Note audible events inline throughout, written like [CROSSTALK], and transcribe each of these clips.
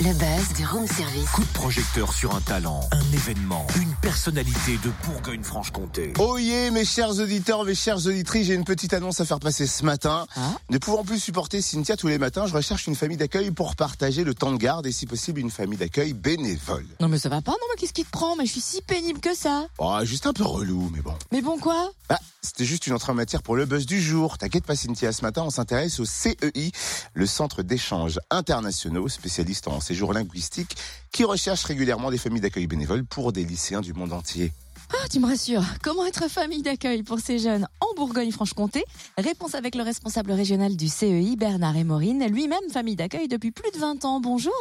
Le buzz du room service. Coup de projecteur sur un talent, un événement, une personnalité de Bourgogne-Franche-Comté. Oh yeah, mes chers auditeurs, mes chères auditrices, j'ai une petite annonce à faire passer ce matin. Ah. Ne pouvant plus supporter Cynthia tous les matins, je recherche une famille d'accueil pour partager le temps de garde et si possible une famille d'accueil bénévole. Non mais ça va pas, non mais qu'est-ce qui te prend? Mais je suis si pénible que ça. Oh, juste un peu relou, mais bon. Mais bon quoi? Bah, c'était juste une entrée en matière pour le buzz du jour. T'inquiète pas Cynthia, ce matin on s'intéresse au CEI, le Centre d'échanges internationaux, spécialiste en séjour linguistique, qui recherche régulièrement des familles d'accueil bénévoles pour des lycéens du monde entier. Ah, tu me rassures. Comment être famille d'accueil pour ces jeunes en Bourgogne-Franche-Comté? Réponse avec le responsable régional du CEI, Bernard Emorine, lui-même famille d'accueil depuis plus de 20 ans. Bonjour.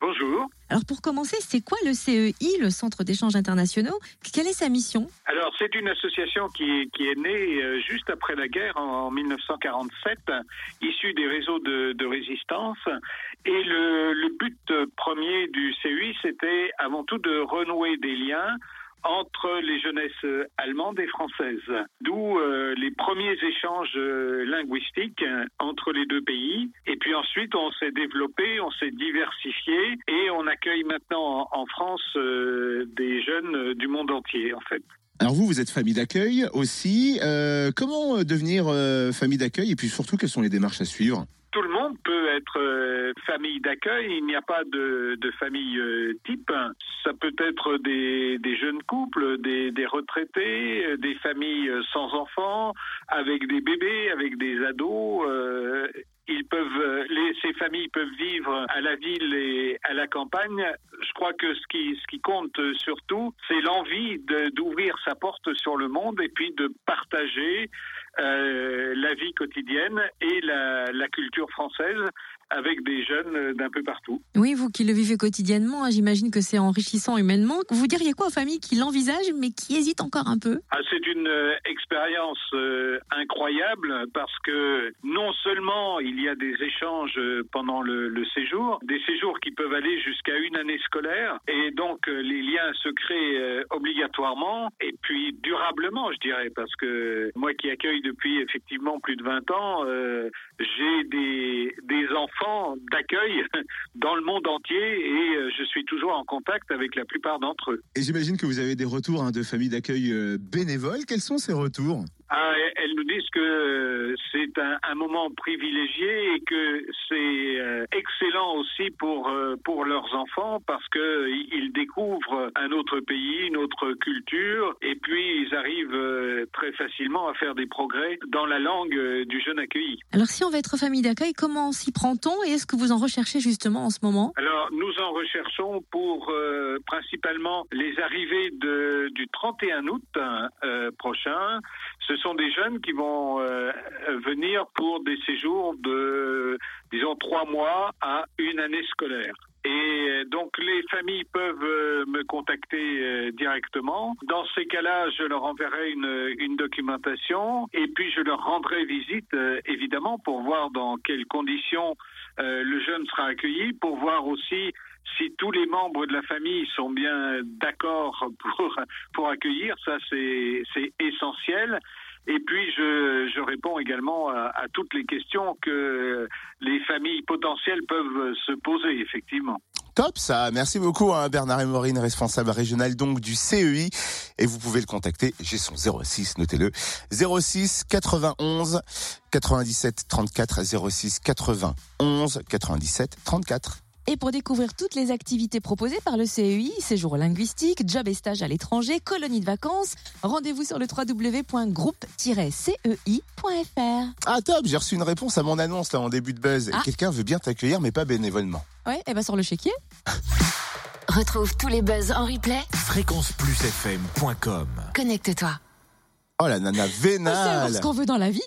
Bonjour. Alors pour commencer, c'est quoi le CEI, le Centre d'échanges internationaux? Quelle est sa mission? Alors, c'est une association qui, qui est née euh, juste après la guerre, en, en 1947, issue des réseaux de, de résistance. Et le, le but euh, premier du CEI, c'était avant tout de renouer des liens entre les jeunesses allemandes et françaises. D'où euh, les premiers échanges euh, linguistiques euh, entre les deux pays. Et puis ensuite, on s'est développé, on s'est diversifié et on accueille maintenant en, France des jeunes du monde entier, en fait. Alors vous, vous êtes famille d'accueil aussi. Comment devenir famille d'accueil? Et puis surtout, quelles sont les démarches à suivre? Tout le monde peut être euh, famille d'accueil. Il n'y a pas de, de famille euh, type. Ça peut être des, des jeunes couples, des, des retraités, euh, des familles euh, sans enfants, avec des bébés, avec des ados. Ils peuvent, euh, ces familles peuvent vivre à la ville et à la campagne. Je crois que ce qui, compte euh, surtout, c'est l'envie d'ouvrir sa porte sur le monde et puis de partager euh, la vie quotidienne et la culture française avec des jeunes euh, d'un peu partout. Oui, vous qui le vivez quotidiennement, hein, j'imagine que c'est enrichissant humainement. Vous diriez quoi aux familles qui l'envisagent mais qui hésitent encore un peu? Ah, c'est une euh, expérience euh, incroyable parce que non seulement il y a des échanges pendant le, le séjour, des séjours qui peuvent aller jusqu'à une année scolaire et donc euh, les liens se créent obligatoirement et puis durablement, je dirais, parce que moi qui accueille depuis effectivement plus de 20 ans, j'ai des, des enfants d'accueil [LAUGHS] dans le monde entier et euh, je suis toujours en contact avec la plupart d'entre eux. Et j'imagine que vous avez des retours hein, de familles d'accueil euh, bénévoles. Quels sont ces retours? Ah, elles nous disent que euh, c'est un, un moment privilégié et que c'est excellent aussi pour euh, pour leurs enfants parce que ils découvrent un autre pays, une autre culture et puis ils arrivent euh, très facilement à faire des progrès dans la langue euh, du jeune accueilli. Alors si on veut être famille d'accueil, comment s'y prend-on et est-ce que vous en recherchez justement en ce moment? Alors, nous en recherchons pour euh, principalement les arrivées de, du 31 août euh, prochain. Ce sont des jeunes qui vont euh, venir pour des séjours de, disons, trois mois à une année scolaire. Et euh, donc les familles peuvent euh, me contacter directement. Dans ces cas-là, je leur enverrai une, une documentation et puis je leur rendrai visite évidemment pour voir dans quelles conditions le jeune sera accueilli, pour voir aussi si tous les membres de la famille sont bien d'accord pour pour accueillir. Ça c'est essentiel. Et puis je, je réponds également à, toutes les questions que les familles potentielles peuvent se poser effectivement. Top ça, merci beaucoup hein, Bernard Emorine, responsable régional donc du CEI. Et vous pouvez le contacter, j'ai son 06, notez-le, 06 91 97 34 06 91 97 34. Et pour découvrir toutes les activités proposées par le CEI, séjour linguistique, job et stage à l'étranger, colonies de vacances, rendez-vous sur le www.groupe-cei.fr. Ah top, j'ai reçu une réponse à mon annonce là en début de buzz. Ah. Quelqu'un veut bien t'accueillir mais pas bénévolement. Ouais, et ben sur le chéquier. [LAUGHS] Retrouve tous les buzz en replay. Fréquenceplusfm.com Connecte-toi. Oh la nana On sait vénale ce qu'on veut dans la vie.